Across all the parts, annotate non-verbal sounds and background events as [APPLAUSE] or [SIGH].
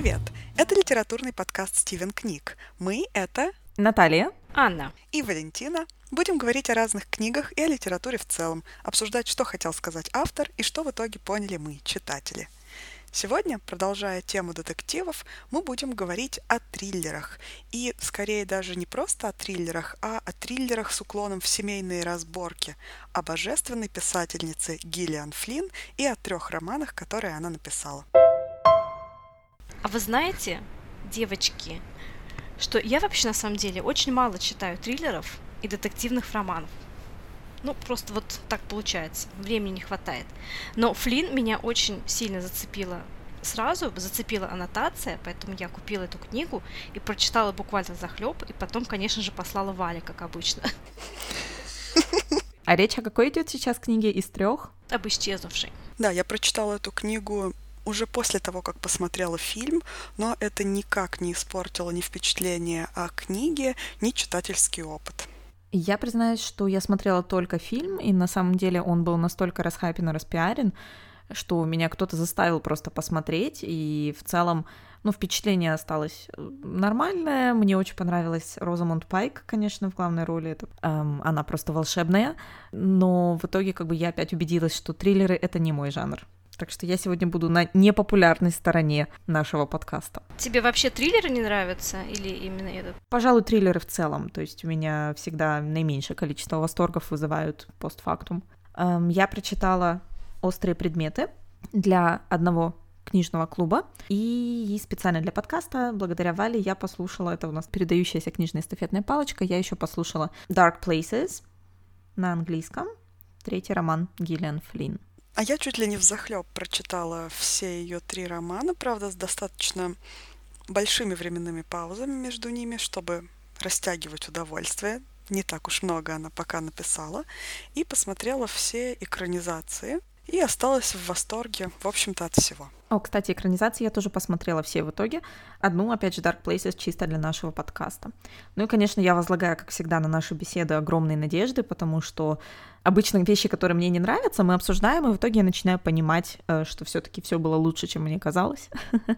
Привет! Это литературный подкаст «Стивен книг». Мы — это Наталья, Анна и Валентина. Будем говорить о разных книгах и о литературе в целом, обсуждать, что хотел сказать автор и что в итоге поняли мы, читатели. Сегодня, продолжая тему детективов, мы будем говорить о триллерах. И скорее даже не просто о триллерах, а о триллерах с уклоном в семейные разборки, о божественной писательнице Гиллиан Флинн и о трех романах, которые она написала. А вы знаете, девочки, что я вообще на самом деле очень мало читаю триллеров и детективных романов. Ну, просто вот так получается. Времени не хватает. Но Флин меня очень сильно зацепила сразу, зацепила аннотация, поэтому я купила эту книгу и прочитала буквально захлеб, и потом, конечно же, послала Вале, как обычно. А речь о какой идет сейчас книге из трех? Об исчезнувшей. Да, я прочитала эту книгу уже после того, как посмотрела фильм, но это никак не испортило ни впечатление о книге, ни читательский опыт. Я признаюсь, что я смотрела только фильм, и на самом деле он был настолько расхайпен и распиарен, что меня кто-то заставил просто посмотреть, и в целом, ну, впечатление осталось э, нормальное. Мне очень понравилась Розамонд Пайк, конечно, в главной роли. Это, эм, она просто волшебная, но в итоге как бы я опять убедилась, что триллеры — это не мой жанр. Так что я сегодня буду на непопулярной стороне нашего подкаста. Тебе вообще триллеры не нравятся или именно этот? Пожалуй, триллеры в целом. То есть у меня всегда наименьшее количество восторгов вызывают постфактум. Эм, я прочитала «Острые предметы» для одного книжного клуба. И специально для подкаста, благодаря Вале, я послушала, это у нас передающаяся книжная эстафетная палочка, я еще послушала Dark Places на английском, третий роман Гиллиан Флинн. А я чуть ли не в захлеб прочитала все ее три романа, правда, с достаточно большими временными паузами между ними, чтобы растягивать удовольствие. Не так уж много она пока написала. И посмотрела все экранизации. И осталась в восторге, в общем-то, от всего. О, кстати, экранизации я тоже посмотрела все в итоге. Одну, опять же, Dark Places чисто для нашего подкаста. Ну и, конечно, я возлагаю, как всегда, на нашу беседу огромные надежды, потому что обычно вещи, которые мне не нравятся, мы обсуждаем, и в итоге я начинаю понимать, э, что все-таки все было лучше, чем мне казалось. [LAUGHS]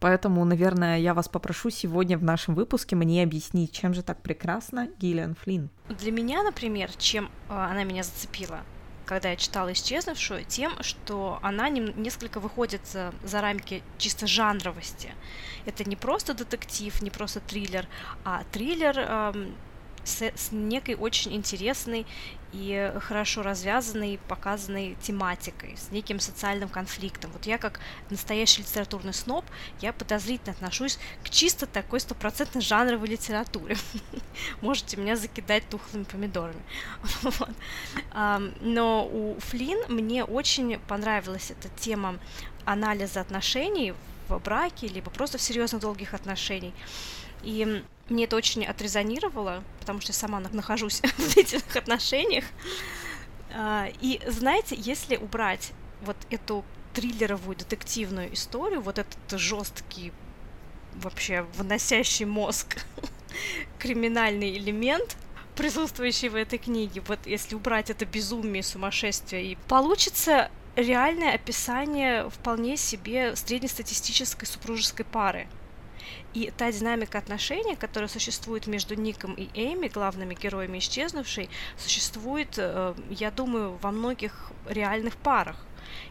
Поэтому, наверное, я вас попрошу сегодня в нашем выпуске мне объяснить, чем же так прекрасно Гиллиан Флинн. Для меня, например, чем э, она меня зацепила, когда я читала «Исчезнувшую», тем, что она несколько выходит за, за рамки чисто жанровости. Это не просто детектив, не просто триллер, а триллер эм, с, с некой очень интересной и хорошо развязанной, показанной тематикой, с неким социальным конфликтом. Вот я как настоящий литературный сноб, я подозрительно отношусь к чисто такой стопроцентно жанровой литературе. [LAUGHS] Можете меня закидать тухлыми помидорами. [LAUGHS] Но у Флин мне очень понравилась эта тема анализа отношений в браке, либо просто в серьезных долгих отношениях. И мне это очень отрезонировало, потому что я сама нахожусь [LAUGHS] в этих отношениях. А, и знаете, если убрать вот эту триллеровую детективную историю, вот этот жесткий, вообще выносящий мозг [LAUGHS] криминальный элемент, присутствующий в этой книге, вот если убрать это безумие, сумасшествие, и получится реальное описание вполне себе среднестатистической супружеской пары. И та динамика отношений, которая существует между Ником и Эми, главными героями исчезнувшей, существует, э, я думаю, во многих реальных парах.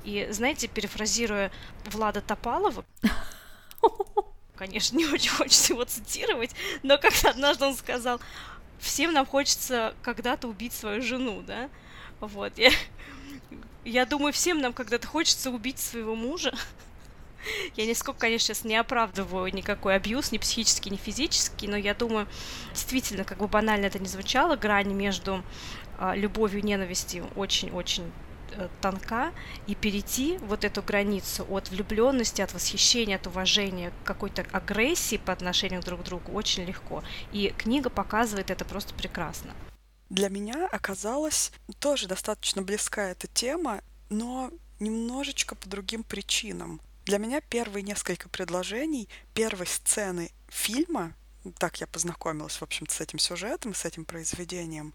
И, знаете, перефразируя Влада Топалова, [LAUGHS] конечно, не очень хочется его цитировать, но как-то однажды он сказал, всем нам хочется когда-то убить свою жену, да? Вот, [LAUGHS] я, я думаю, всем нам когда-то хочется убить своего мужа, [LAUGHS] я нисколько, конечно, сейчас не оправдываю никакой абьюз, ни психический, ни физический, но я думаю, действительно, как бы банально это не звучало, грань между а, любовью и ненавистью очень-очень э, тонка, и перейти вот эту границу от влюбленности, от восхищения, от уважения к какой-то агрессии по отношению друг к другу очень легко. И книга показывает это просто прекрасно. Для меня оказалась тоже достаточно близка эта тема, но немножечко по другим причинам. Для меня первые несколько предложений первой сцены фильма, так я познакомилась, в общем-то, с этим сюжетом, с этим произведением,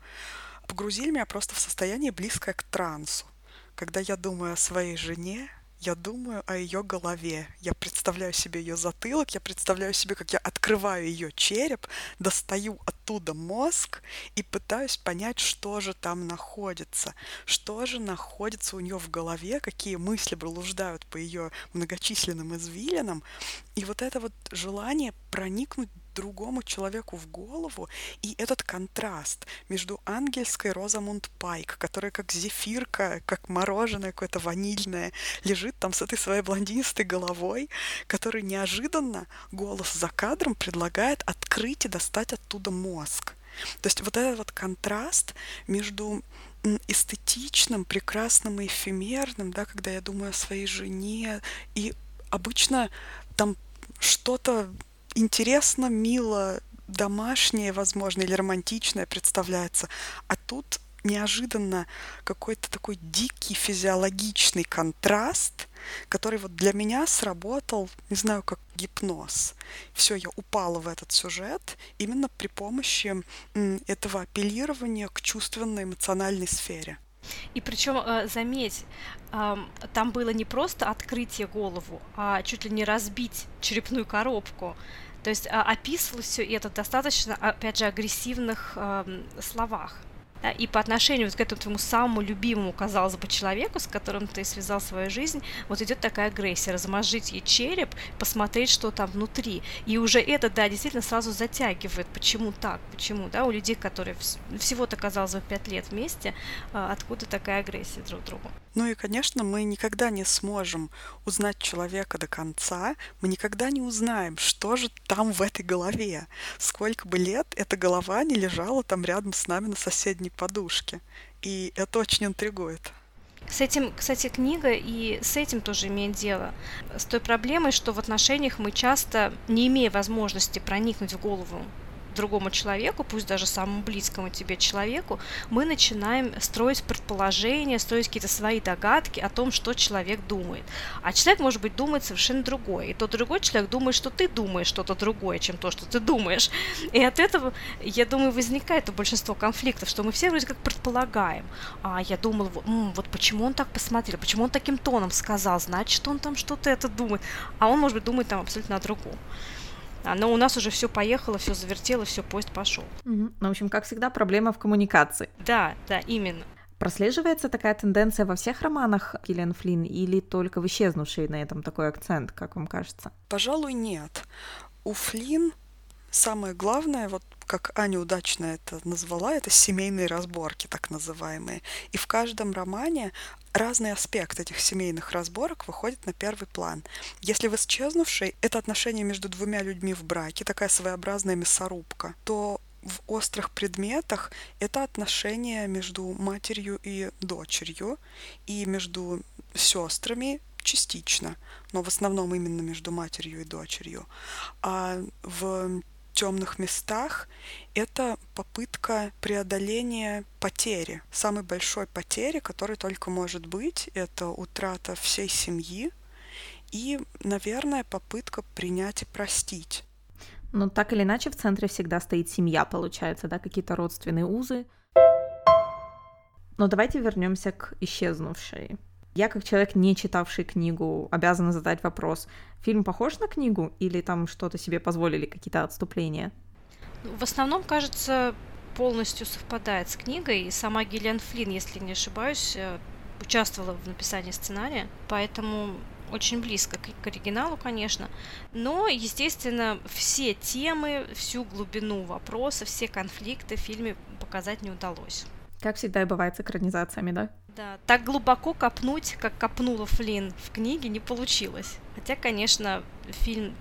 погрузили меня просто в состояние близкое к трансу, когда я думаю о своей жене, я думаю о ее голове. Я представляю себе ее затылок, я представляю себе, как я открываю ее череп, достаю оттуда мозг и пытаюсь понять, что же там находится, что же находится у нее в голове, какие мысли блуждают по ее многочисленным извилинам. И вот это вот желание проникнуть другому человеку в голову, и этот контраст между ангельской Розамунд Пайк, которая как зефирка, как мороженое какое-то ванильное, лежит там с этой своей блондинистой головой, который неожиданно голос за кадром предлагает открыть и достать оттуда мозг. То есть вот этот вот контраст между эстетичным, прекрасным и эфемерным, да, когда я думаю о своей жене, и обычно там что-то интересно, мило, домашнее, возможно, или романтичное представляется. А тут неожиданно какой-то такой дикий физиологичный контраст, который вот для меня сработал, не знаю, как гипноз. Все, я упала в этот сюжет именно при помощи этого апеллирования к чувственной эмоциональной сфере. И причем, э, заметь, там было не просто открытие голову, а чуть ли не разбить черепную коробку. То есть а, описывалось все это достаточно, опять же, агрессивных словах. Да, и по отношению вот к этому твоему самому любимому, казалось бы, человеку, с которым ты связал свою жизнь, вот идет такая агрессия, размажить ей череп, посмотреть, что там внутри. И уже это, да, действительно сразу затягивает. Почему так? Почему, да, у людей, которые всего-то, казалось бы, пять лет вместе, а, откуда такая агрессия друг к другу? Ну и, конечно, мы никогда не сможем узнать человека до конца, мы никогда не узнаем, что же там в этой голове. Сколько бы лет эта голова не лежала там рядом с нами на соседней подушке. И это очень интригует. С этим, кстати, книга и с этим тоже имеет дело. С той проблемой, что в отношениях мы часто, не имея возможности проникнуть в голову другому человеку, пусть даже самому близкому тебе человеку, мы начинаем строить предположения, строить какие-то свои догадки о том, что человек думает. А человек, может быть, думает совершенно другое. И тот другой человек думает, что ты думаешь что-то другое, чем то, что ты думаешь. И от этого, я думаю, возникает большинство конфликтов, что мы все вроде как предполагаем. А я думал, М, вот почему он так посмотрел, почему он таким тоном сказал, значит, он там что-то это думает. А он, может быть, думает там абсолютно о другом. А, но у нас уже все поехало, все завертело, все поезд пошел. Угу. Ну, в общем, как всегда, проблема в коммуникации. Да, да, именно. Прослеживается такая тенденция во всех романах Киллиан Флинн или только в «Исчезнувшей» на этом такой акцент, как вам кажется? Пожалуй, нет. У Флинн самое главное, вот как Аня удачно это назвала, это семейные разборки, так называемые. И в каждом романе разный аспект этих семейных разборок выходит на первый план. Если в «Исчезнувшей» это отношение между двумя людьми в браке, такая своеобразная мясорубка, то в острых предметах это отношение между матерью и дочерью и между сестрами частично, но в основном именно между матерью и дочерью. А в темных местах это попытка преодоления потери, самой большой потери, которая только может быть, это утрата всей семьи и, наверное, попытка принять и простить. Но так или иначе в центре всегда стоит семья, получается, да, какие-то родственные узы. Но давайте вернемся к исчезнувшей. Я, как человек, не читавший книгу, обязана задать вопрос. Фильм похож на книгу или там что-то себе позволили, какие-то отступления? В основном, кажется, полностью совпадает с книгой. И сама Гиллиан Флинн, если не ошибаюсь, э, участвовала в написании сценария, поэтому очень близко к, к оригиналу, конечно. Но, естественно, все темы, всю глубину вопроса, все конфликты в фильме показать не удалось. Как всегда и бывает с экранизациями, да? Да, так глубоко копнуть, как копнула Флинн в книге, не получилось. Хотя, конечно, фильм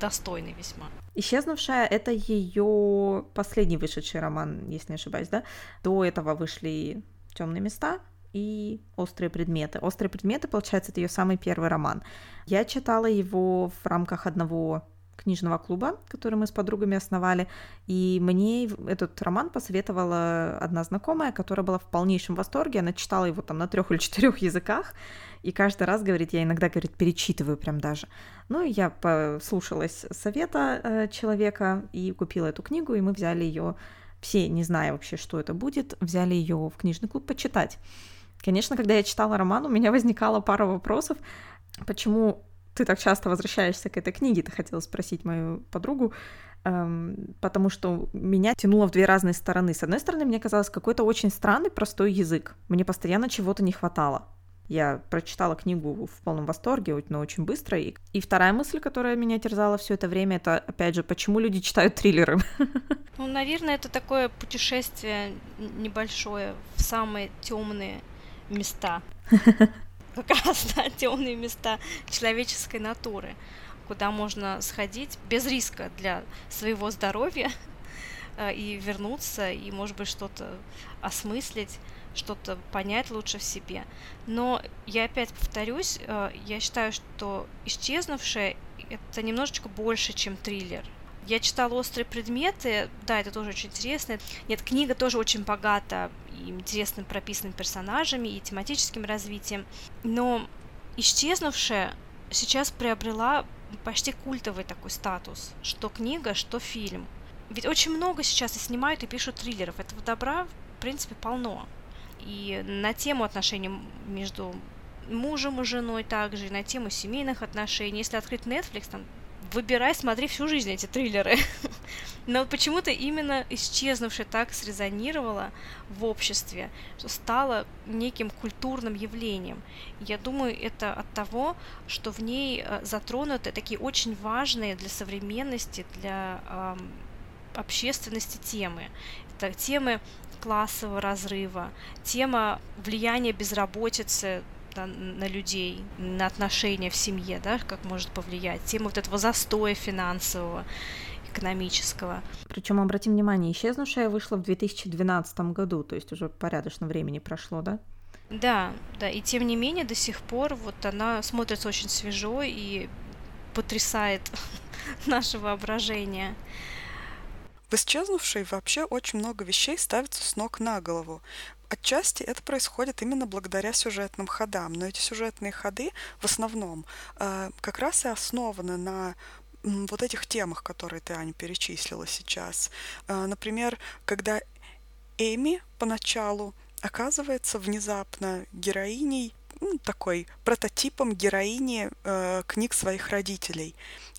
достойный весьма. Исчезнувшая это ее последний вышедший роман, если не ошибаюсь, да? До этого вышли темные места и острые предметы. Острые предметы, получается, это ее самый первый роман. Я читала его в рамках одного книжного клуба, который мы с подругами основали, и мне этот роман посоветовала одна знакомая, которая была в полнейшем восторге, она читала его там на трех или четырех языках, и каждый раз, говорит, я иногда, говорит, перечитываю прям даже. Ну, я послушалась совета э, человека и купила эту книгу, и мы взяли ее все, не зная вообще, что это будет, взяли ее в книжный клуб почитать. Конечно, когда я читала роман, у меня возникала пара вопросов, почему ты так часто возвращаешься к этой книге, ты хотела спросить мою подругу, эм, потому что меня тянуло в две разные стороны. С одной стороны, мне казалось какой-то очень странный простой язык. Мне постоянно чего-то не хватало. Я прочитала книгу в полном восторге, но очень быстро. И, и вторая мысль, которая меня терзала все это время, это, опять же, почему люди читают триллеры? Ну, наверное, это такое путешествие небольшое в самые темные места. Как раз, да, темные места человеческой натуры, куда можно сходить без риска для своего здоровья [LAUGHS] э, и вернуться, и, может быть, что-то осмыслить что-то понять лучше в себе. Но я опять повторюсь, э, я считаю, что исчезнувшее это немножечко больше, чем триллер. Я читала «Острые предметы», да, это тоже очень интересно. Нет, книга тоже очень богата и интересно прописанными персонажами, и тематическим развитием. Но «Исчезнувшая» сейчас приобрела почти культовый такой статус, что книга, что фильм. Ведь очень много сейчас и снимают, и пишут триллеров. Этого добра, в принципе, полно и на тему отношений между мужем и женой также, и на тему семейных отношений. Если открыть Netflix, там выбирай, смотри всю жизнь эти триллеры. [LAUGHS] Но почему-то именно исчезнувшее так срезонировало в обществе, что стало неким культурным явлением. Я думаю, это от того, что в ней э, затронуты такие очень важные для современности, для э, общественности темы. Это темы классового разрыва, тема влияния безработицы да, на людей, на отношения в семье, да, как может повлиять, тема вот этого застоя финансового, экономического. Причем, обратим внимание, исчезнувшая вышла в 2012 году, то есть уже порядочно времени прошло, да? Да, да, и тем не менее до сих пор вот она смотрится очень свежо и потрясает [LAUGHS] наше воображение. В исчезнувшей вообще очень много вещей ставится с ног на голову. Отчасти это происходит именно благодаря сюжетным ходам, но эти сюжетные ходы в основном э, как раз и основаны на вот этих темах, которые ты, Аня, перечислила сейчас. Э, например, когда Эми поначалу оказывается внезапно героиней ну, такой прототипом героини э, книг своих родителей.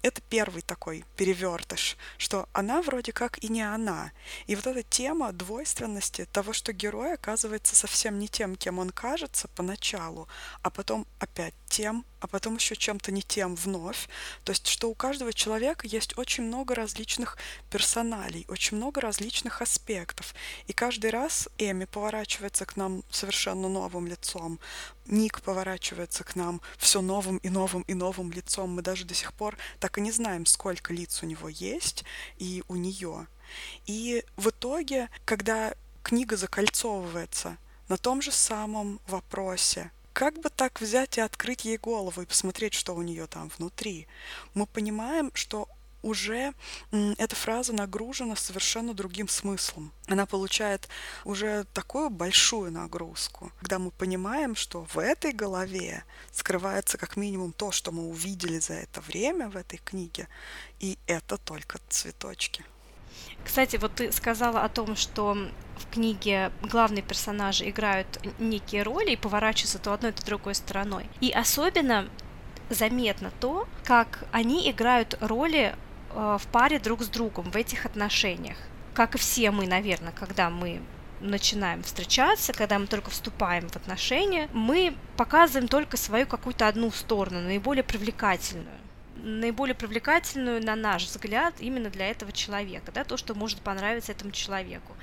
Это первый такой перевертыш, что она вроде как и не она. И вот эта тема двойственности того, что герой оказывается совсем не тем, кем он кажется поначалу, а потом опять тем, а потом еще чем-то не тем вновь. То есть, что у каждого человека есть очень много различных персоналей, очень много различных аспектов. И каждый раз Эми поворачивается к нам совершенно новым лицом, Ник поворачивается к нам все новым и новым и новым лицом. Мы даже до сих пор так и не знаем, сколько лиц у него есть и у нее. И в итоге, когда книга закольцовывается на том же самом вопросе, как бы так взять и открыть ей голову и посмотреть, что у нее там внутри, мы понимаем, что уже эта фраза нагружена совершенно другим смыслом. Она получает уже такую большую нагрузку, когда мы понимаем, что в этой голове скрывается как минимум то, что мы увидели за это время в этой книге, и это только цветочки. Кстати, вот ты сказала о том, что в книге главные персонажи играют некие роли и поворачиваются то одной, то другой стороной. И особенно заметно то, как они играют роли в паре друг с другом в этих отношениях. Как и все мы, наверное, когда мы начинаем встречаться, когда мы только вступаем в отношения, мы показываем только свою какую-то одну сторону, наиболее привлекательную наиболее привлекательную, на наш взгляд, именно для этого человека, да, то, что может понравиться этому человеку.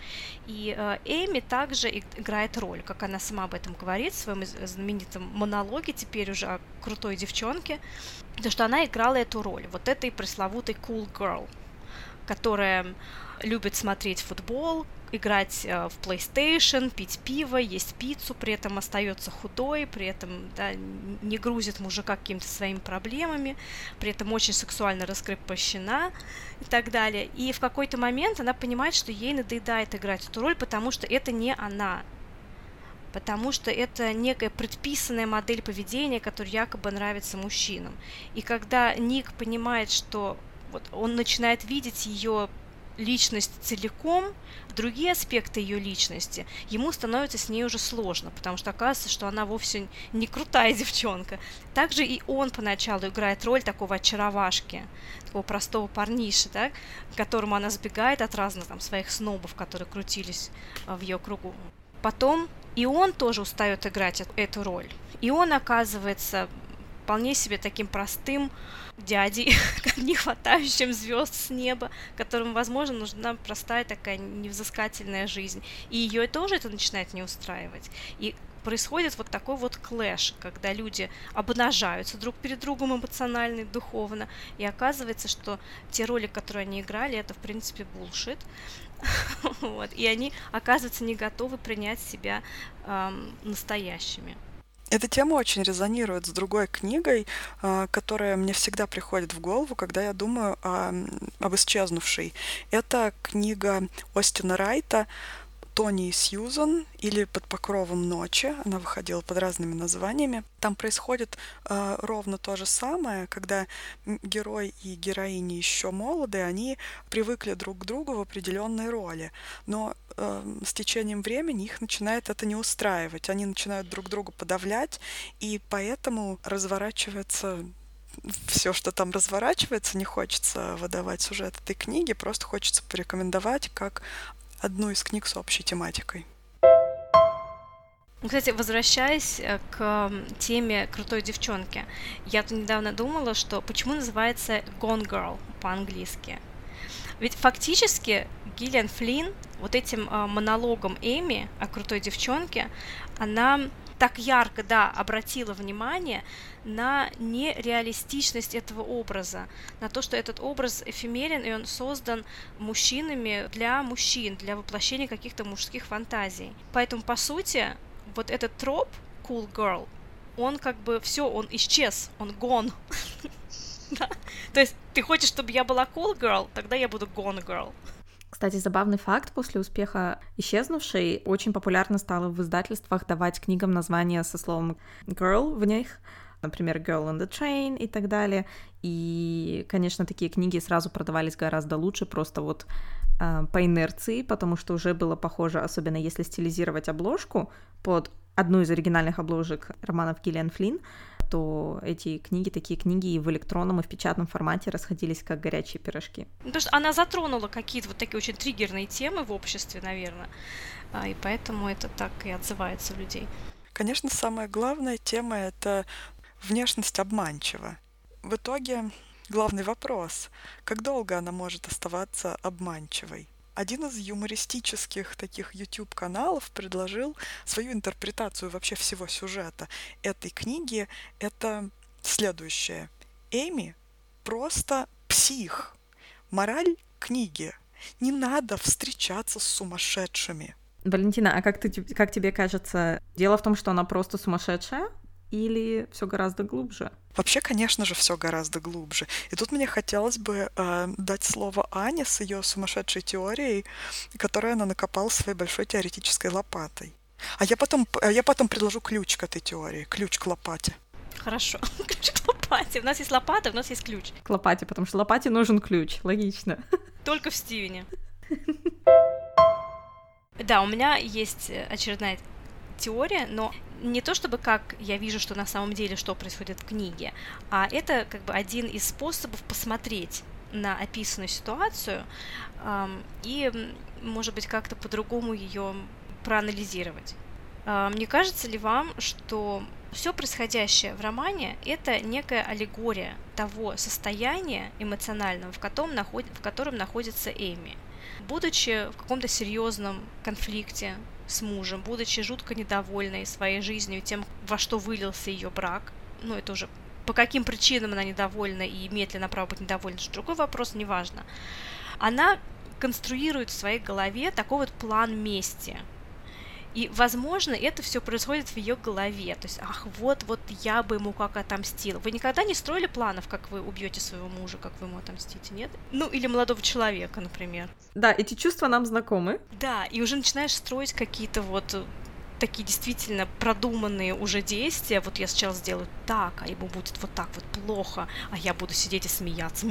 И э, Эми также играет роль, как она сама об этом говорит в своем знаменитом монологе, теперь уже о крутой девчонке, то, что она играла эту роль, вот этой пресловутой cool girl, которая любит смотреть футбол, играть э, в PlayStation, пить пиво, есть пиццу, при этом остается худой, при этом да, не грузит мужика какими-то своими проблемами, при этом очень сексуально раскрепощена и так далее. И в какой-то момент она понимает, что ей надоедает играть эту роль, потому что это не она, потому что это некая предписанная модель поведения, которая якобы нравится мужчинам. И когда Ник понимает, что вот он начинает видеть ее личность целиком, другие аспекты ее личности, ему становится с ней уже сложно, потому что оказывается, что она вовсе не крутая [LAUGHS] девчонка. Также и он поначалу играет роль такого очаровашки, такого простого парниши, да, к которому она сбегает от разных там своих снобов, которые крутились а, в ее кругу. Потом и он тоже устает играть эту роль. И он оказывается вполне себе таким простым дядей, [LAUGHS] не хватающим звезд с неба, которому, возможно, нужна простая такая невзыскательная жизнь. И ее тоже это начинает не устраивать. И происходит вот такой вот клэш, когда люди обнажаются друг перед другом эмоционально и духовно, и оказывается, что те роли, которые они играли, это, в принципе, булшит, [LAUGHS] вот, и они оказываются не готовы принять себя эм, настоящими. Эта тема очень резонирует с другой книгой, а, которая мне всегда приходит в голову, когда я думаю о, об исчезнувшей. Это книга Остина Райта Тони и Сьюзан или «Под покровом ночи». Она выходила под разными названиями. Там происходит э, ровно то же самое, когда герой и героини еще молоды, они привыкли друг к другу в определенной роли. Но э, с течением времени их начинает это не устраивать. Они начинают друг друга подавлять, и поэтому разворачивается все, что там разворачивается, не хочется выдавать сюжет этой книги, просто хочется порекомендовать как одну из книг с общей тематикой. Ну, кстати, возвращаясь э, к теме крутой девчонки, я тут недавно думала, что почему называется Gone Girl по-английски. Ведь фактически Гиллиан Флинн вот этим э, монологом Эми о крутой девчонке, она так ярко, да, обратила внимание на нереалистичность этого образа, на то, что этот образ эфемерен, и он создан мужчинами для мужчин, для воплощения каких-то мужских фантазий. Поэтому, по сути, вот этот троп cool girl, он как бы все, он исчез, он gone. [LAUGHS] То есть ты хочешь, чтобы я была cool girl, тогда я буду gone girl. Кстати, забавный факт, после успеха «Исчезнувшей» очень популярно стало в издательствах давать книгам названия со словом «girl» в них, например, Girl on the Train и так далее. И, конечно, такие книги сразу продавались гораздо лучше, просто вот э, по инерции, потому что уже было похоже, особенно если стилизировать обложку под одну из оригинальных обложек романов Гиллиан Флинн, то эти книги, такие книги и в электронном, и в печатном формате расходились как горячие пирожки. Ну, потому что она затронула какие-то вот такие очень триггерные темы в обществе, наверное, а, и поэтому это так и отзывается у людей. Конечно, самая главная тема — это внешность обманчива. В итоге главный вопрос — как долго она может оставаться обманчивой? Один из юмористических таких YouTube-каналов предложил свою интерпретацию вообще всего сюжета этой книги. Это следующее. Эми просто псих. Мораль книги. Не надо встречаться с сумасшедшими. Валентина, а как, ты, как тебе кажется, дело в том, что она просто сумасшедшая? Или все гораздо глубже? Вообще, конечно же, все гораздо глубже. И тут мне хотелось бы э, дать слово Ане с ее сумасшедшей теорией, которую она накопала своей большой теоретической лопатой. А я потом, а я потом предложу ключ к этой теории, ключ к лопате. Хорошо, [LAUGHS] ключ к лопате. У нас есть лопата, у нас есть ключ. К лопате, потому что лопате нужен ключ, логично. Только в Стивене. [LAUGHS] Да, у меня есть очередная теория, но не то чтобы как я вижу, что на самом деле что происходит в книге, а это как бы один из способов посмотреть на описанную ситуацию эм, и, может быть, как-то по-другому ее проанализировать. Э, мне кажется ли вам, что все происходящее в романе – это некая аллегория того состояния эмоционального, в котором, наход... в котором находится Эми? Будучи в каком-то серьезном конфликте с мужем, будучи жутко недовольной своей жизнью, тем, во что вылился ее брак. Ну, это уже по каким причинам она недовольна и имеет ли она право быть недовольна, это другой вопрос, неважно. Она конструирует в своей голове такой вот план мести – и, возможно, это все происходит в ее голове. То есть, ах, вот, вот я бы ему как отомстил. Вы никогда не строили планов, как вы убьете своего мужа, как вы ему отомстите, нет? Ну, или молодого человека, например. Да, эти чувства нам знакомы. Да, и уже начинаешь строить какие-то вот э, такие действительно продуманные уже действия. Вот я сейчас сделаю так, а ему будет вот так вот плохо, а я буду сидеть и смеяться.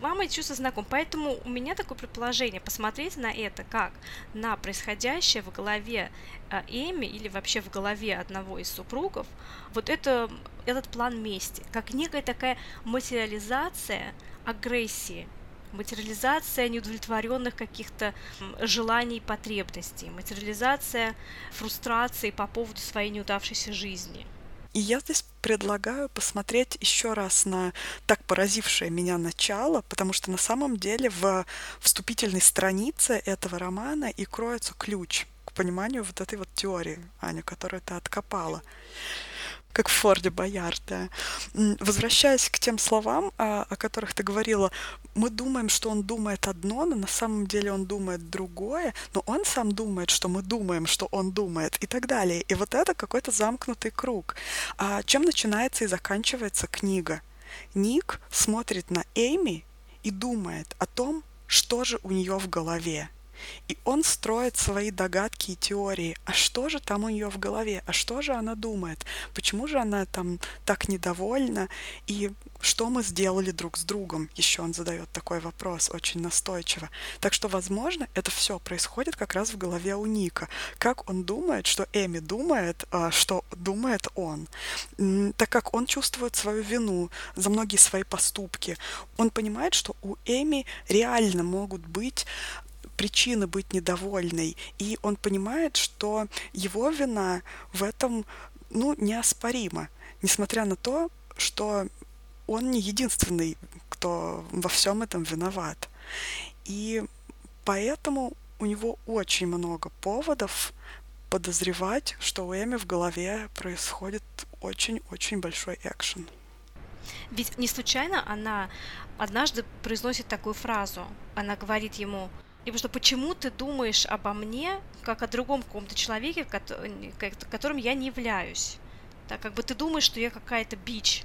Вам эти чувства знакомы. Поэтому у меня такое предположение, посмотреть на это как на происходящее в голове э, Эми или вообще в голове одного из супругов, вот это, этот план мести, как некая такая материализация агрессии, материализация неудовлетворенных каких-то желаний и потребностей, материализация фрустрации по поводу своей неудавшейся жизни – и я здесь предлагаю посмотреть еще раз на так поразившее меня начало, потому что на самом деле в вступительной странице этого романа и кроется ключ к пониманию вот этой вот теории, Аня, которую ты откопала как в Форде Боярд, да. Возвращаясь к тем словам, о, о которых ты говорила, мы думаем, что он думает одно, но на самом деле он думает другое, но он сам думает, что мы думаем, что он думает, и так далее. И вот это какой-то замкнутый круг. А чем начинается и заканчивается книга? Ник смотрит на Эйми и думает о том, что же у нее в голове. И он строит свои догадки и теории. А что же там у нее в голове? А что же она думает? Почему же она там так недовольна? И что мы сделали друг с другом? Еще он задает такой вопрос очень настойчиво. Так что, возможно, это все происходит как раз в голове у Ника. Как он думает, что Эми думает, а, что думает он. Так как он чувствует свою вину за многие свои поступки. Он понимает, что у Эми реально могут быть причины быть недовольной, и он понимает, что его вина в этом, ну, неоспорима, несмотря на то, что он не единственный, кто во всем этом виноват. И поэтому у него очень много поводов подозревать, что у Эми в голове происходит очень-очень большой экшен. Ведь не случайно она однажды произносит такую фразу. Она говорит ему, и потому что почему ты думаешь обо мне, как о другом каком-то человеке, которым я не являюсь? Да, как бы ты думаешь, что я какая-то бич,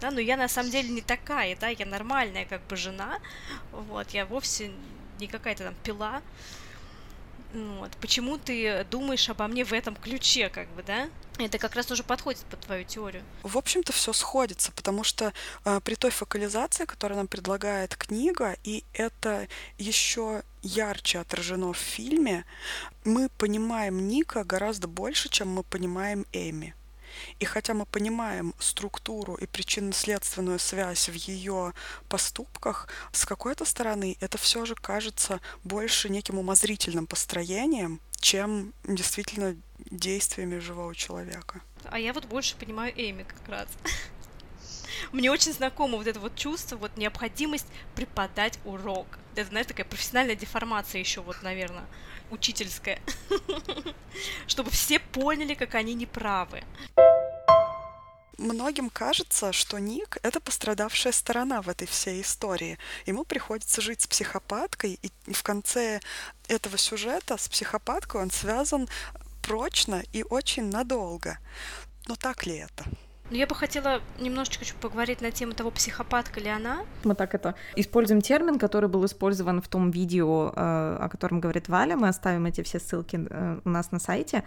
да, но я на самом деле не такая, да, я нормальная как бы жена, вот, я вовсе не какая-то там пила, вот. Почему ты думаешь обо мне в этом ключе, как бы, да? Это как раз уже подходит под твою теорию. В общем-то, все сходится, потому что э, при той фокализации, которую нам предлагает книга, и это еще ярче отражено в фильме, мы понимаем Ника гораздо больше, чем мы понимаем Эми. И хотя мы понимаем структуру и причинно-следственную связь в ее поступках, с какой-то стороны это все же кажется больше неким умозрительным построением, чем действительно действиями живого человека. А я вот больше понимаю Эми как раз. [LAUGHS] Мне очень знакомо вот это вот чувство, вот необходимость преподать урок. Это, знаешь, такая профессиональная деформация еще вот, наверное, учительская. [LAUGHS] Чтобы все поняли, как они неправы. Многим кажется, что Ник — это пострадавшая сторона в этой всей истории. Ему приходится жить с психопаткой, и в конце этого сюжета с психопаткой он связан прочно и очень надолго. Но так ли это? Но я бы хотела немножечко поговорить на тему того, психопатка ли она. Мы так это используем термин, который был использован в том видео, э, о котором говорит Валя. Мы оставим эти все ссылки э, у нас на сайте.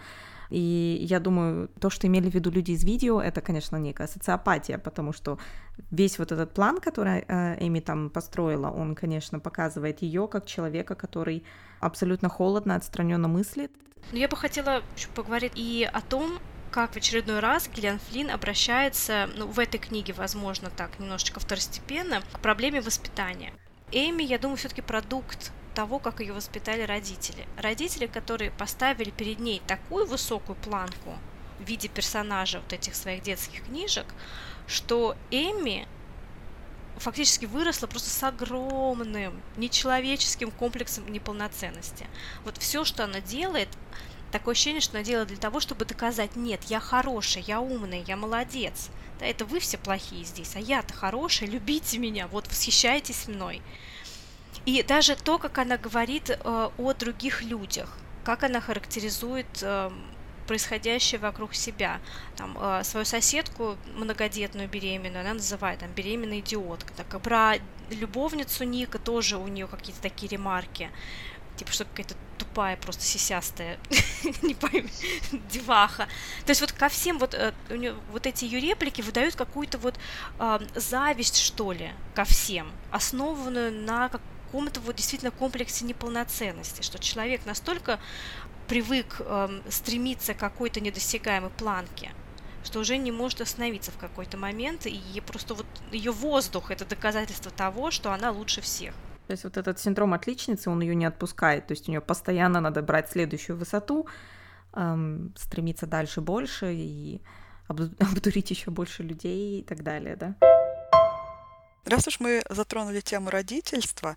И я думаю, то, что имели в виду люди из видео, это, конечно, некая социопатия, потому что весь вот этот план, который э, Эми там построила, он, конечно, показывает ее как человека, который абсолютно холодно, отстраненно мыслит. Но я бы хотела поговорить и о том, как в очередной раз Гиллиан Флинн обращается, ну, в этой книге, возможно, так, немножечко второстепенно, к проблеме воспитания. Эми, я думаю, все-таки продукт того, как ее воспитали родители. Родители, которые поставили перед ней такую высокую планку в виде персонажа вот этих своих детских книжек, что Эми фактически выросла просто с огромным нечеловеческим комплексом неполноценности. Вот все, что она делает, такое ощущение, что она делает для того, чтобы доказать, нет, я хорошая, я умная, я молодец. Да, это вы все плохие здесь, а я-то хорошая, [LAUGHS] любите меня, вот восхищайтесь мной. И даже то, как она говорит э, о других людях, как она характеризует э, происходящее вокруг себя. Там, э, свою соседку многодетную беременную она называет там беременная идиотка. Так, про любовницу Ника тоже у нее какие-то такие ремарки. Типа, что какая-то тупая, просто сисястая, [LAUGHS] не пойми, деваха. То есть вот ко всем вот, э, вот эти ее реплики выдают какую-то вот э, зависть, что ли, ко всем, основанную на каком-то вот действительно комплексе неполноценности, что человек настолько привык э, стремиться к какой-то недосягаемой планке, что уже не может остановиться в какой-то момент, и просто вот ее воздух это доказательство того, что она лучше всех. То есть вот этот синдром отличницы, он ее не отпускает, то есть у нее постоянно надо брать следующую высоту, эм, стремиться дальше больше и [LAUGHS] обдурить еще больше людей и так далее, да. Раз уж мы затронули тему родительства,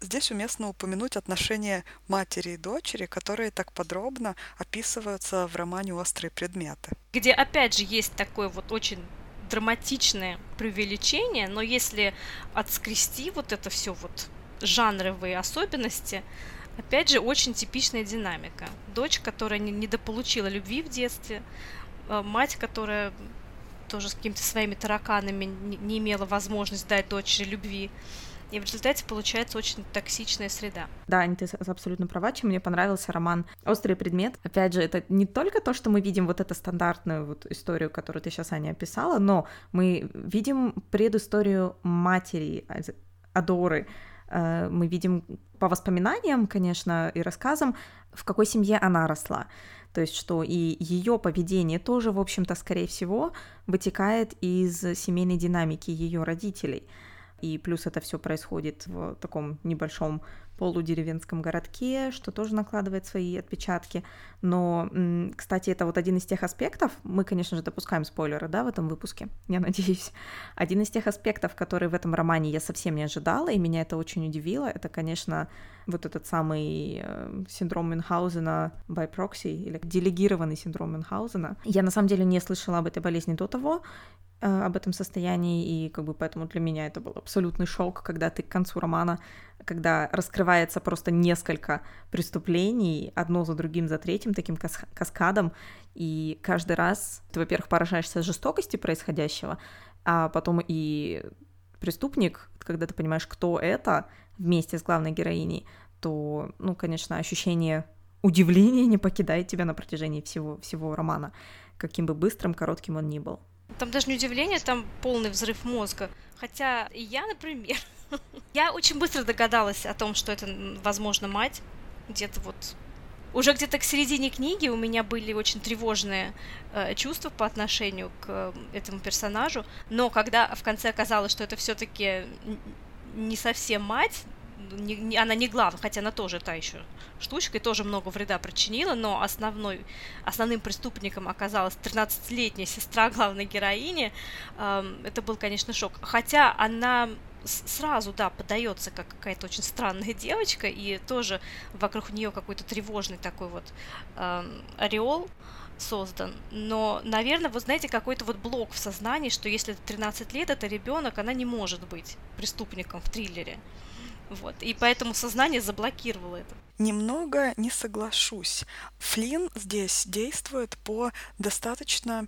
здесь уместно упомянуть отношения матери и дочери, которые так подробно описываются в романе «Острые предметы». Где, опять же, есть такое вот очень драматичное преувеличение, но если отскрести вот это все вот жанровые особенности, опять же, очень типичная динамика. Дочь, которая недополучила любви в детстве, э, мать, которая тоже с какими-то своими тараканами не имела возможность дать дочери любви. И в результате получается очень токсичная среда. Да, Аня, ты абсолютно права. Чем мне понравился роман «Острый предмет». Опять же, это не только то, что мы видим вот эту стандартную вот историю, которую ты сейчас, Аня, описала, но мы видим предысторию матери Адоры, э, мы видим по воспоминаниям, конечно, и рассказам, в какой семье она росла. То есть, что и ее поведение тоже, в общем-то, скорее всего, вытекает из семейной динамики ее родителей. И плюс это все происходит в таком небольшом полудеревенском городке, что тоже накладывает свои отпечатки. Но, кстати, это вот один из тех аспектов, мы, конечно же, допускаем спойлеры, да, в этом выпуске, [LAUGHS] я надеюсь. Один из тех аспектов, который в этом романе я совсем не ожидала, и меня это очень удивило, это, конечно, вот этот самый э, синдром Мюнхгаузена by proxy, или делегированный синдром Мюнхгаузена. Я, на самом деле, не слышала об этой болезни до того, об этом состоянии, и как бы поэтому для меня это был абсолютный шок, когда ты к концу романа, когда раскрывается просто несколько преступлений, одно за другим, за третьим, таким кас каскадом, и каждый раз ты, во-первых, поражаешься жестокости происходящего, а потом и преступник, когда ты понимаешь, кто это вместе с главной героиней, то, ну, конечно, ощущение удивления [LAUGHS] не покидает тебя на протяжении всего, всего романа, каким бы быстрым, коротким он ни был. Там даже не удивление, там полный взрыв мозга. Хотя я, например, [LAUGHS] я очень быстро догадалась о том, что это, возможно, мать. Где-то вот уже где-то к середине книги у меня были очень тревожные э, чувства по отношению к э, этому персонажу, но когда в конце оказалось, что это все-таки не совсем мать, не, не, она не главная, хотя она тоже та еще штучка и тоже много вреда причинила, но основной, основным преступником оказалась 13-летняя сестра главной героини. Эм, это был, конечно, шок. Хотя она сразу, да, подается как какая-то очень странная девочка, и тоже вокруг нее какой-то тревожный такой вот эм, ореол создан. Но, наверное, вы знаете, какой-то вот блок в сознании, что если 13 лет это ребенок, она не может быть преступником в триллере. Вот. И поэтому сознание заблокировало это. Немного не соглашусь. Флинн здесь действует по достаточно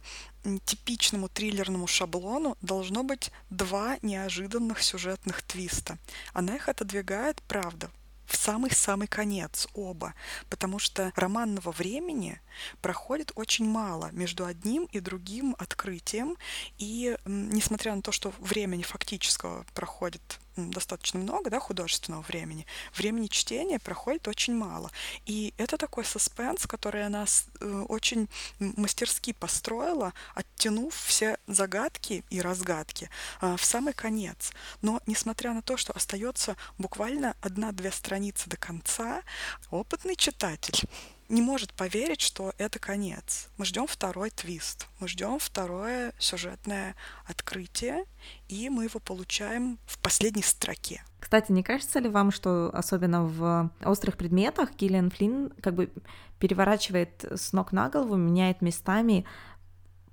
типичному триллерному шаблону должно быть два неожиданных сюжетных твиста. Она их отодвигает, правда, в самый-самый конец оба, потому что романного времени проходит очень мало между одним и другим открытием, и несмотря на то, что времени фактического проходит достаточно много, да, художественного времени, времени чтения проходит очень мало. И это такой саспенс, который она э, очень мастерски построила, оттянув все загадки и разгадки э, в самый конец. Но несмотря на то, что остается буквально одна-две страницы до конца, опытный читатель не может поверить, что это конец. Мы ждем второй твист, мы ждем второе сюжетное открытие, и мы его получаем в последней строке. Кстати, не кажется ли вам, что особенно в острых предметах Гиллиан Флинн как бы переворачивает с ног на голову, меняет местами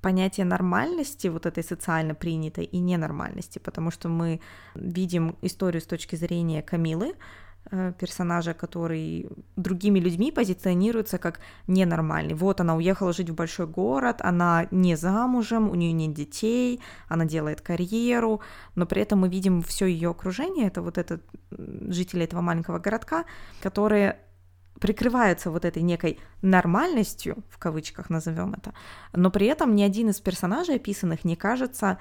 понятие нормальности, вот этой социально принятой, и ненормальности, потому что мы видим историю с точки зрения Камилы, персонажа, который другими людьми позиционируется как ненормальный. Вот она уехала жить в большой город, она не замужем, у нее нет детей, она делает карьеру, но при этом мы видим все ее окружение, это вот этот жители этого маленького городка, которые прикрываются вот этой некой нормальностью, в кавычках назовем это, но при этом ни один из персонажей описанных не кажется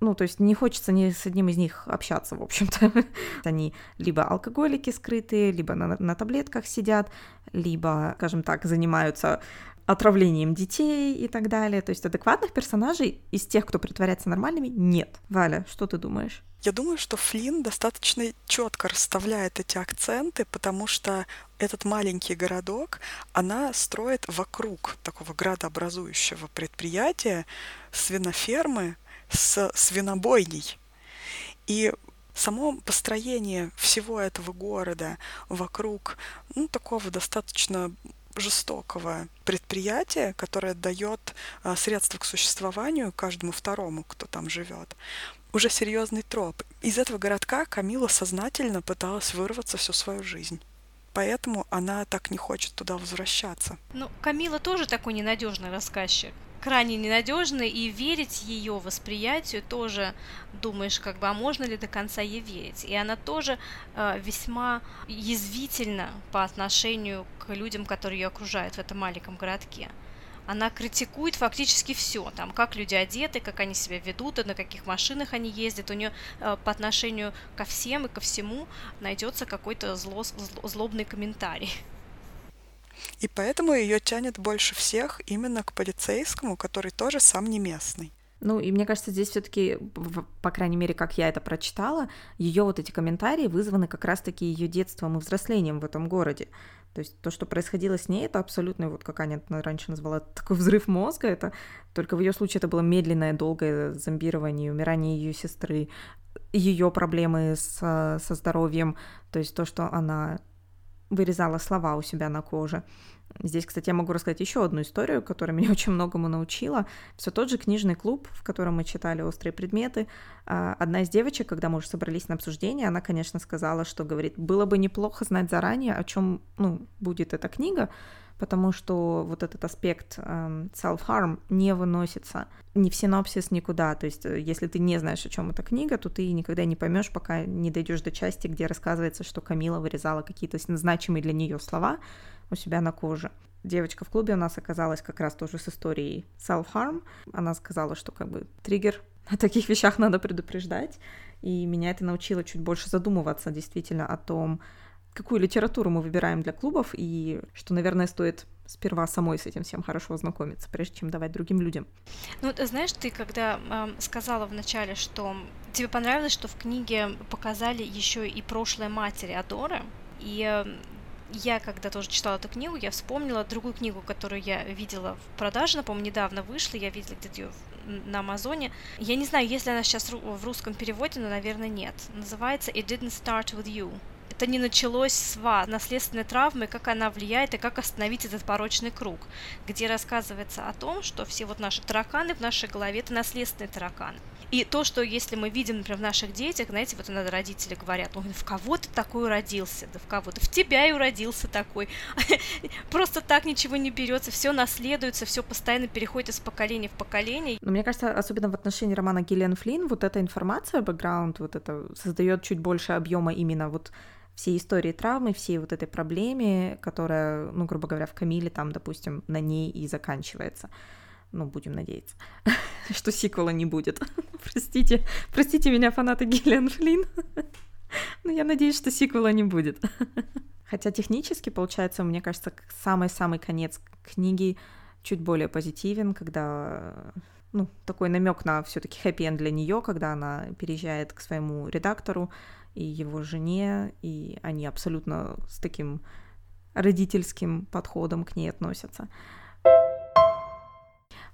ну, то есть не хочется ни с одним из них общаться, в общем-то. [LAUGHS] Они либо алкоголики скрытые, либо на, на таблетках сидят, либо, скажем так, занимаются отравлением детей и так далее. То есть адекватных персонажей из тех, кто притворяется нормальными, нет. Валя, что ты думаешь? Я думаю, что Флинн достаточно четко расставляет эти акценты, потому что этот маленький городок она строит вокруг такого градообразующего предприятия свинофермы с свинобойней. И само построение всего этого города вокруг ну, такого достаточно жестокого предприятия, которое дает а, средства к существованию каждому второму, кто там живет. Уже серьезный троп. Из этого городка Камила сознательно пыталась вырваться всю свою жизнь. Поэтому она так не хочет туда возвращаться. Ну, Камила тоже такой ненадежный рассказчик крайне ненадежной, и верить ее восприятию тоже думаешь, как бы, а можно ли до конца ей верить. И она тоже э, весьма язвительна по отношению к людям, которые ее окружают в этом маленьком городке. Она критикует фактически все, там, как люди одеты, как они себя ведут, на каких машинах они ездят. У нее э, по отношению ко всем и ко всему найдется какой-то зло, зло, злобный комментарий. И поэтому ее тянет больше всех именно к полицейскому, который тоже сам не местный. Ну, и мне кажется, здесь все-таки, по крайней мере, как я это прочитала, ее вот эти комментарии вызваны как раз-таки ее детством и взрослением в этом городе. То есть то, что происходило с ней, это абсолютно, вот как Аня раньше назвала, [LAUGHS] такой взрыв мозга. Это только в ее случае это было медленное, долгое зомбирование, умирание ее сестры, ее проблемы с, со здоровьем, то есть то, что она вырезала слова у себя на коже. Здесь, кстати, я могу рассказать еще одну историю, которая [LAUGHS] меня очень многому научила. Все тот же книжный клуб, в котором мы читали «Острые предметы». А, одна из девочек, когда мы уже собрались на обсуждение, она, конечно, сказала, что, говорит, было бы неплохо знать заранее, о чем ну, будет эта книга, потому что вот этот аспект э, self-harm не выносится ни в синопсис, никуда. То есть, э, если ты не знаешь, о чем эта книга, то ты никогда не поймешь, пока не дойдешь до части, где рассказывается, что Камила вырезала какие-то значимые для нее слова у себя на коже. Девочка в клубе у нас оказалась как раз тоже с историей self-harm. Она сказала, что как бы триггер [LAUGHS] о таких вещах надо предупреждать. И меня это научило чуть больше задумываться действительно о том, какую литературу мы выбираем для клубов, и что, наверное, стоит сперва самой с этим всем хорошо ознакомиться, прежде чем давать другим людям. Ну, ты знаешь, ты когда э, сказала вначале, что тебе понравилось, что в книге показали еще и прошлое матери Адоры, и я, когда тоже читала эту книгу, я вспомнила другую книгу, которую я видела в продаже, по-моему, недавно вышла, я видела где-то ее на Амазоне. Я не знаю, если она сейчас в русском переводе, но, наверное, нет. Называется «It didn't start with you» это не началось с вас, наследственной травмы, как она влияет и как остановить этот порочный круг, где рассказывается о том, что все вот наши тараканы в нашей голове это наследственные тараканы. И то, что если мы видим, например, в наших детях, знаете, вот иногда родители говорят, ну, в кого ты такой родился, да в кого? Да в тебя и уродился такой. [LAUGHS] Просто так ничего не берется, все наследуется, все постоянно переходит из поколения в поколение. Но мне кажется, особенно в отношении романа Гиллиан Флинн, вот эта информация, бэкграунд, вот это создает чуть больше объема именно вот всей истории травмы, всей вот этой проблеме, которая, ну, грубо говоря, в Камиле там, допустим, на ней и заканчивается. Ну, будем надеяться, [LAUGHS] что сиквела не будет. [LAUGHS] простите, простите меня, фанаты Гиллиан Флинн. [LAUGHS] Но я надеюсь, что сиквела не будет. Хотя технически, получается, мне кажется, самый-самый конец книги чуть более позитивен, когда ну, такой намек на все-таки хэппи для нее, когда она переезжает к своему редактору, и его жене, и они абсолютно с таким родительским подходом к ней относятся.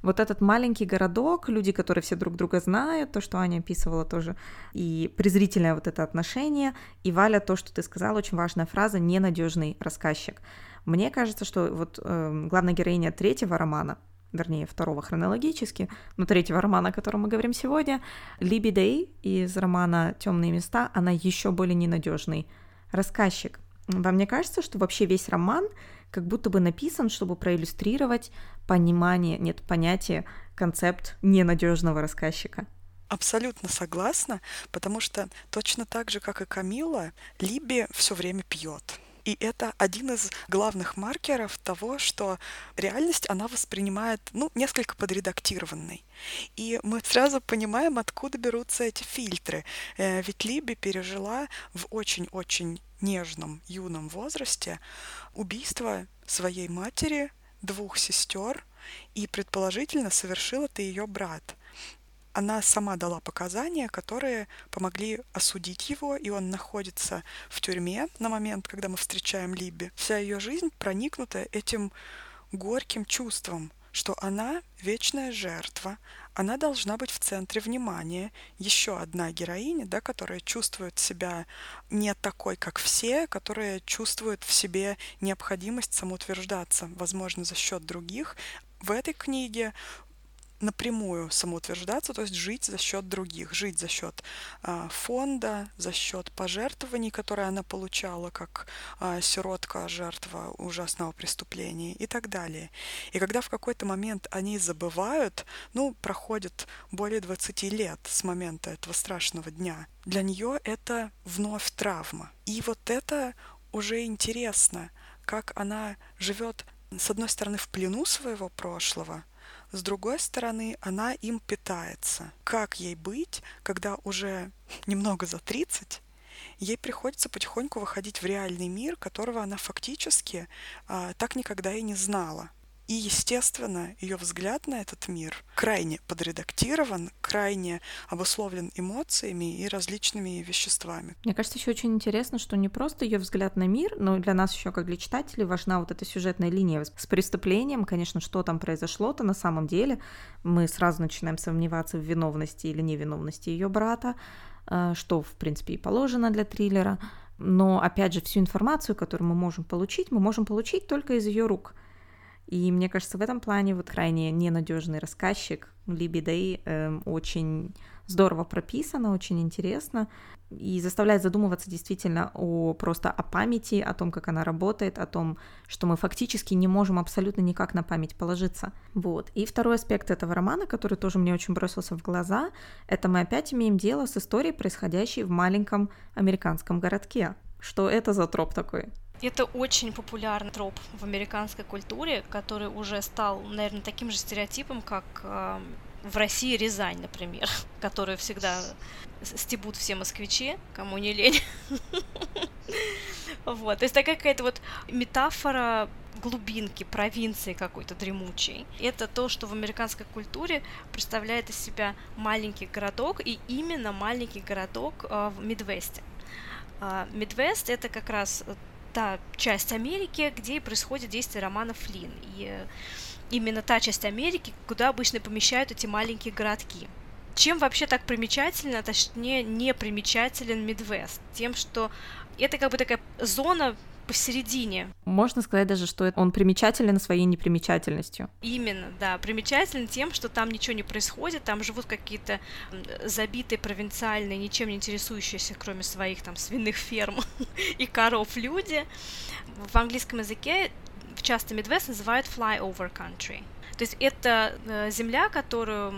Вот этот маленький городок, люди, которые все друг друга знают, то, что Аня описывала тоже, и презрительное вот это отношение, и Валя, то, что ты сказала, очень важная фраза, ненадежный рассказчик. Мне кажется, что вот э, главная героиня третьего романа, вернее, второго хронологически, но третьего романа, о котором мы говорим сегодня, Либи Дэй из романа «Темные места», она еще более ненадежный рассказчик. Вам не кажется, что вообще весь роман как будто бы написан, чтобы проиллюстрировать понимание, нет, понятие, концепт ненадежного рассказчика? Абсолютно согласна, потому что точно так же, как и Камила, Либи все время пьет И это один из главных маркеров того, что реальность она воспринимает, ну, несколько подредактированной. И мы сразу понимаем, откуда берутся эти фильтры. Э, ведь Либи пережила в очень-очень нежном, юном возрасте убийство своей матери, двух сестер, и предположительно совершил это ее брат она сама дала показания, которые помогли осудить его, и он находится в тюрьме на момент, когда мы встречаем Либи. Вся ее жизнь проникнута этим горьким чувством, что она вечная жертва, она должна быть в центре внимания. Еще одна героиня, да, которая чувствует себя не такой, как все, которая чувствует в себе необходимость самоутверждаться, возможно, за счет других. В этой книге напрямую самоутверждаться, то есть жить за счет других, жить за счет а, фонда, за счет пожертвований, которые она получала как а, сиротка, жертва ужасного преступления и так далее. И когда в какой-то момент они забывают, ну, проходит более 20 лет с момента этого страшного дня, для нее это вновь травма. И вот это уже интересно, как она живет с одной стороны в плену своего прошлого, с другой стороны, она им питается. Как ей быть, когда уже немного за 30, ей приходится потихоньку выходить в реальный мир, которого она фактически а, так никогда и не знала. И, естественно, ее взгляд на этот мир крайне подредактирован, крайне обусловлен эмоциями и различными веществами. Мне кажется, еще очень интересно, что не просто ее взгляд на мир, но для нас еще как для читателей важна вот эта сюжетная линия с преступлением, конечно, что там произошло-то на самом деле. Мы сразу начинаем сомневаться в виновности или невиновности ее брата, э, что, в принципе, и положено для триллера. Но, опять же, всю информацию, которую мы можем получить, мы можем получить только из ее рук – и мне кажется, в этом плане вот крайне ненадежный рассказчик Либи Дэй э, очень здорово прописано, очень интересно и заставляет задумываться действительно о просто о памяти, о том, как она работает, о том, что мы фактически не можем абсолютно никак на память положиться. Вот. И второй аспект этого романа, который тоже мне очень бросился в глаза, это мы опять имеем дело с историей, происходящей в маленьком американском городке. Что это за троп такой? Это очень популярный троп в американской культуре, который уже стал, наверное, таким же стереотипом, как э, в России Рязань, например, [LAUGHS] которую всегда стебут все москвичи, кому не лень. [LAUGHS] Вот, то есть такая какая-то вот метафора глубинки, провинции какой-то дремучей. Это то, что в американской культуре представляет из себя маленький городок, и именно маленький городок э, в Мидвесте. Мидвест это как раз та часть Америки, где происходит действие романа Флинн. И э, именно та часть Америки, куда обычно помещают эти маленькие городки. Чем вообще так примечательно, точнее, не примечателен Мидвест? Тем, что это как бы такая зона посередине. Можно сказать даже, что он примечателен своей непримечательностью. Именно, да. Примечателен тем, что там ничего не происходит, там живут какие-то забитые, провинциальные, ничем не интересующиеся, кроме своих там свиных ферм [LAUGHS] и коров люди. В английском языке часто Midwest называют flyover country. То есть это э, земля, которую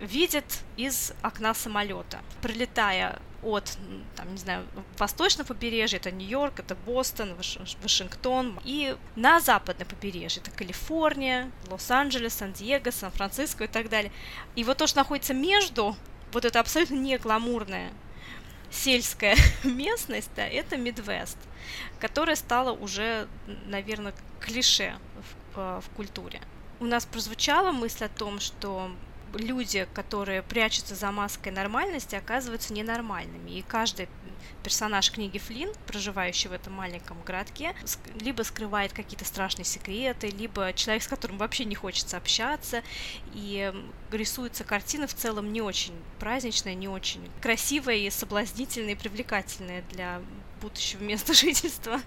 видит из окна самолета, прилетая от, там, не знаю, восточного побережья, это Нью-Йорк, это Бостон, Вашингтон, и на западное побережье, это Калифорния, Лос-Анджелес, Сан-Диего, Сан-Франциско и так далее. И вот то, что находится между, вот это абсолютно не гламурная сельская [LAUGHS] местность, да, это Мидвест, которая стала уже, наверное, клише в, э, в культуре. У нас прозвучала мысль о том, что люди, которые прячутся за маской нормальности, оказываются ненормальными. И каждый персонаж книги Флинн, проживающий в этом маленьком городке, либо скрывает какие-то страшные секреты, либо человек, с которым вообще не хочется общаться, и рисуется картина в целом не очень праздничная, не очень красивая и соблазнительная и привлекательная для будущего места [LAUGHS] жительства.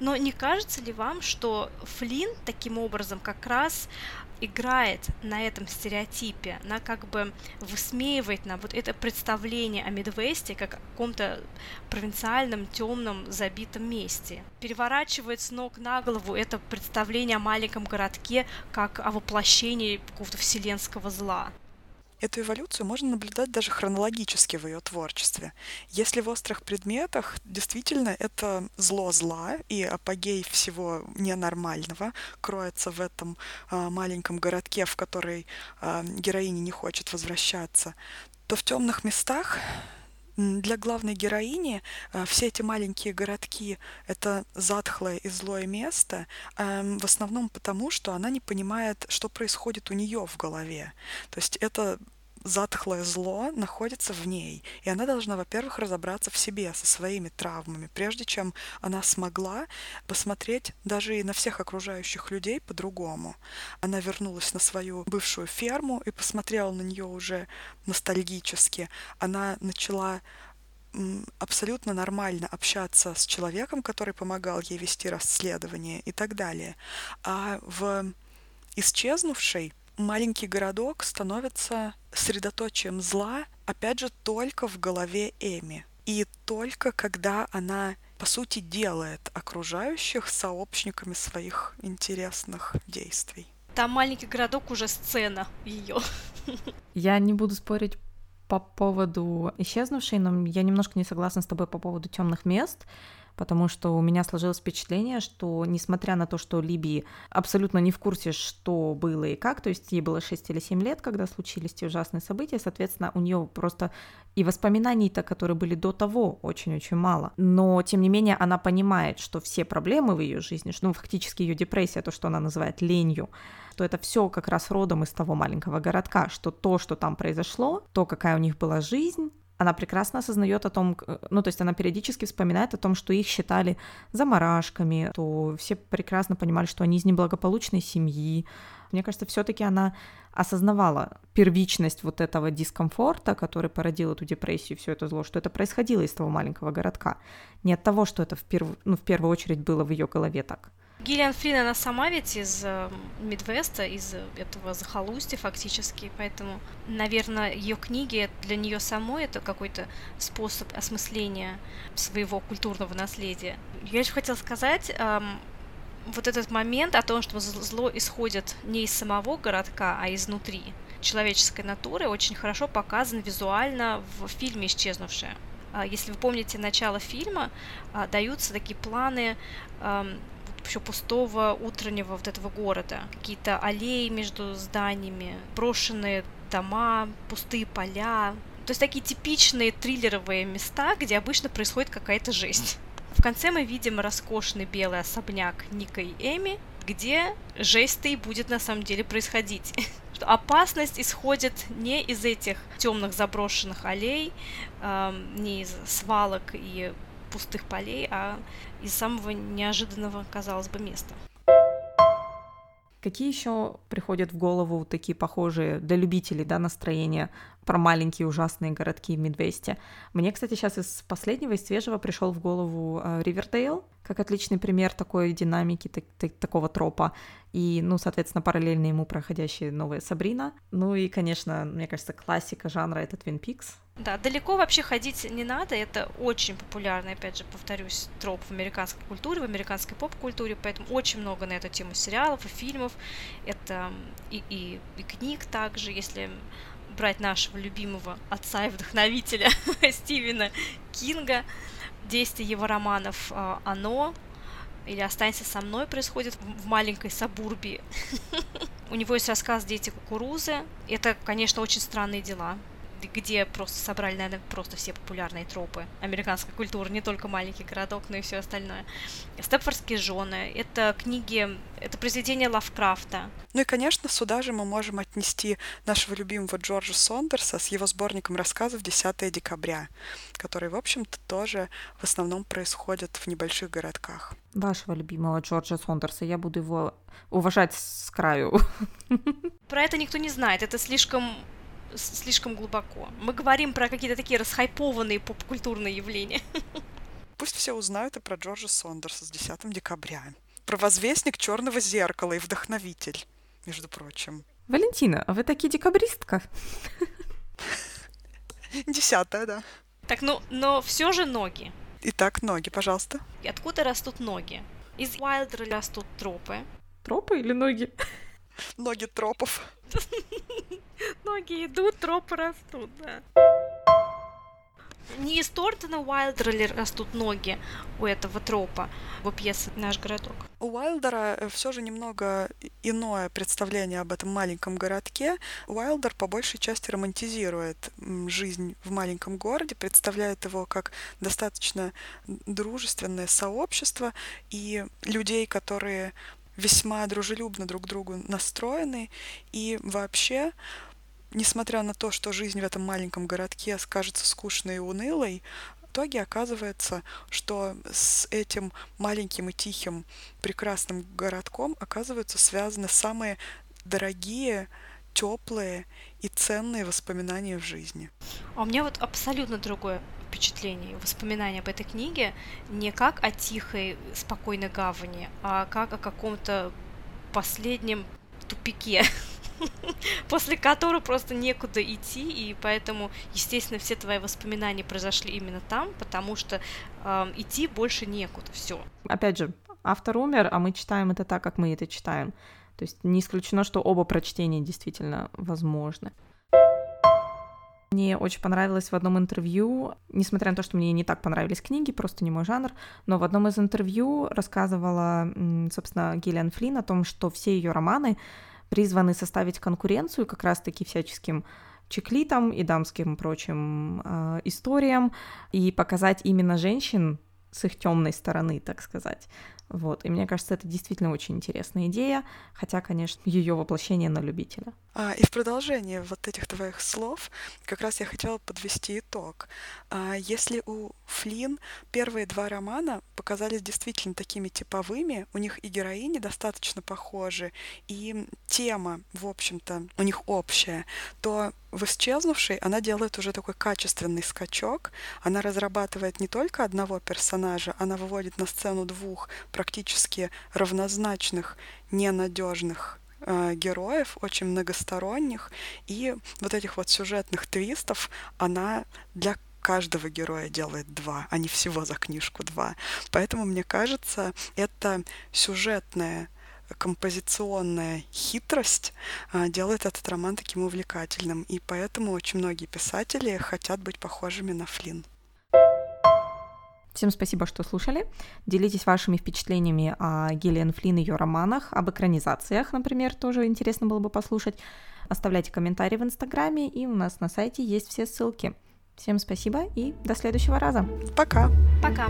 Но не кажется ли вам, что Флинн таким образом как раз играет на этом стереотипе, она как бы высмеивает на вот это представление о Мидвесте как о каком-то провинциальном, темном, забитом месте. Переворачивает с ног на голову это представление о маленьком городке как о воплощении какого-то вселенского зла. Эту эволюцию можно наблюдать даже хронологически в ее творчестве. Если в «Острых предметах» действительно это зло зла и апогей всего ненормального кроется в этом э, маленьком городке, в который э, героиня не хочет возвращаться, то в темных местах для главной героини э, все эти маленькие городки — это затхлое и злое место, эм, в основном потому, что она не понимает, что происходит у нее в голове. То есть это затхлое зло находится в ней, и она должна, во-первых, разобраться в себе со своими травмами, прежде чем она смогла посмотреть даже и на всех окружающих людей по-другому. Она вернулась на свою бывшую ферму и посмотрела на нее уже ностальгически. Она начала абсолютно нормально общаться с человеком, который помогал ей вести расследование и так далее. А в исчезнувшей маленький городок становится средоточием зла, опять же, только в голове Эми. И только когда она, по сути, делает окружающих сообщниками своих интересных действий. Там маленький городок уже сцена ее. Я не буду спорить по поводу исчезнувшей, но я немножко не согласна с тобой по поводу темных мест потому что у меня сложилось впечатление, что несмотря на то, что Либи абсолютно не в курсе, что было и как, то есть ей было 6 или 7 лет, когда случились эти ужасные события, соответственно, у нее просто и воспоминаний-то, которые были до того, очень-очень мало. Но, тем не менее, она понимает, что все проблемы в ее жизни, ну, фактически ее депрессия, то, что она называет ленью, что это все как раз родом из того маленького городка, что то, что там произошло, то, какая у них была жизнь, она прекрасно осознает о том, ну, то есть она периодически вспоминает о том, что их считали заморашками, то все прекрасно понимали, что они из неблагополучной семьи. Мне кажется, все-таки она осознавала первичность вот этого дискомфорта, который породил эту депрессию, все это зло, что это происходило из того маленького городка. Не от того, что это в, перв... ну, в первую очередь было в ее голове так. Гиллиан Флинн, она сама ведь из э, Мидвеста, из этого захолустья фактически, поэтому, наверное, ее книги для нее самой это какой-то способ осмысления своего культурного наследия. Я еще хотела сказать, эм, вот этот момент о том, что зло исходит не из самого городка, а изнутри человеческой натуры, очень хорошо показан визуально в фильме «Исчезнувшая». А, если вы помните начало фильма, а, даются такие планы эм, еще пустого утреннего вот этого города. Какие-то аллеи между зданиями, брошенные дома, пустые поля. То есть такие типичные триллеровые места, где обычно происходит какая-то жизнь. В конце мы видим роскошный белый особняк Ника и Эми, где жесть-то и будет на самом деле происходить. [LAUGHS] Что опасность исходит не из этих темных заброшенных аллей, э, не из свалок и пустых полей, а из самого неожиданного, казалось бы, места. Какие еще приходят в голову такие похожие для любителей да, настроения про маленькие ужасные городки в Мидвесте? Мне, кстати, сейчас из последнего, из свежего пришел в голову э, Ривердейл, как отличный пример такой динамики, так, так, такого тропа. И, ну, соответственно, параллельно ему проходящая новая Сабрина. Ну и, конечно, мне кажется, классика жанра — это Твин Пикс. Да, далеко вообще ходить не надо, это очень популярный, опять же, повторюсь, троп в американской культуре, в американской поп-культуре, поэтому очень много на эту тему сериалов и фильмов, это и, и, и книг также, если брать нашего любимого отца и вдохновителя [LAUGHS] Стивена Кинга, действие его романов а, «Оно», или «Останься со мной» происходит в маленькой Сабурбии. [LAUGHS] У него есть рассказ «Дети кукурузы». Это, конечно, очень странные дела где просто собрали, наверное, просто все популярные тропы американской культуры, не только маленький городок, но и все остальное. Степфордские жены, это книги, это произведения Лавкрафта. Ну и, конечно, сюда же мы можем отнести нашего любимого Джорджа Сондерса с его сборником рассказов «10 декабря», который, в общем-то, тоже в основном происходит в небольших городках. Вашего любимого Джорджа Сондерса, я буду его уважать с краю. Про это никто не знает, это слишком слишком глубоко. Мы говорим про какие-то такие расхайпованные поп-культурные явления. Пусть все узнают и про Джорджа Сондерса с 10 декабря. Про возвестник черного зеркала и вдохновитель, между прочим. Валентина, а вы таки декабристка? Десятая, да. Так, ну, но все же ноги. Итак, ноги, пожалуйста. И откуда растут ноги? Из Уайлдера растут тропы. Тропы или ноги? Ноги тропов. [LAUGHS] Ноги идут, тропы растут, да. Не из Тортона Уайлдера ли растут ноги у этого тропа в пьесе «Наш городок»? У Уайлдера э, все же немного иное представление об этом маленьком городке. Уайлдер по большей части романтизирует жизнь в маленьком городе, представляет его как достаточно дружественное сообщество и людей, которые весьма дружелюбно друг к другу настроены и вообще несмотря на то, что жизнь в этом маленьком городке скажется скучной и унылой, в итоге оказывается, что с этим маленьким и тихим прекрасным городком оказываются связаны самые дорогие, теплые и ценные воспоминания в жизни. А у меня вот абсолютно другое впечатление, воспоминания об этой книге не как о тихой, спокойной гавани, а как о каком-то последнем тупике. [LAUGHS] [LAUGHS] после которого просто некуда идти, и поэтому, естественно, все твои воспоминания произошли именно там, потому что э, идти больше некуда, все. Опять же, автор умер, а мы читаем это так, как мы это читаем. То есть не исключено, что оба прочтения действительно возможны. Мне очень понравилось в одном интервью, несмотря на то, что мне не так понравились книги, просто не мой жанр, но в одном из интервью рассказывала, собственно, Гиллиан Флинн о том, что все ее романы призваны составить конкуренцию как раз-таки всяческим чеклитам и дамским прочим э, историям и показать именно женщин с их темной стороны, так сказать. Вот. И мне кажется, это действительно очень интересная идея, хотя, конечно, ее воплощение на любителя. А, и в продолжение вот этих твоих слов как раз я хотела подвести итог. А, если у Флин первые два романа показались действительно такими типовыми, у них и героини достаточно похожи, и тема, в общем-то, у них общая, то в «Исчезнувшей» она делает уже такой качественный скачок. Она разрабатывает не только одного персонажа, она выводит на сцену двух практически равнозначных, ненадежных э, героев, очень многосторонних, и вот этих вот сюжетных твистов она для каждого героя делает два, а не всего за книжку два. Поэтому, мне кажется, это сюжетная композиционная хитрость а, делает этот роман таким увлекательным. И поэтому очень многие писатели хотят быть похожими на Флинн. Всем спасибо, что слушали. Делитесь вашими впечатлениями о Гиллиан Флинн и ее романах, об экранизациях, например, тоже интересно было бы послушать. Оставляйте комментарии в Инстаграме, и у нас на сайте есть все ссылки. Всем спасибо и до следующего раза. Пока. Пока.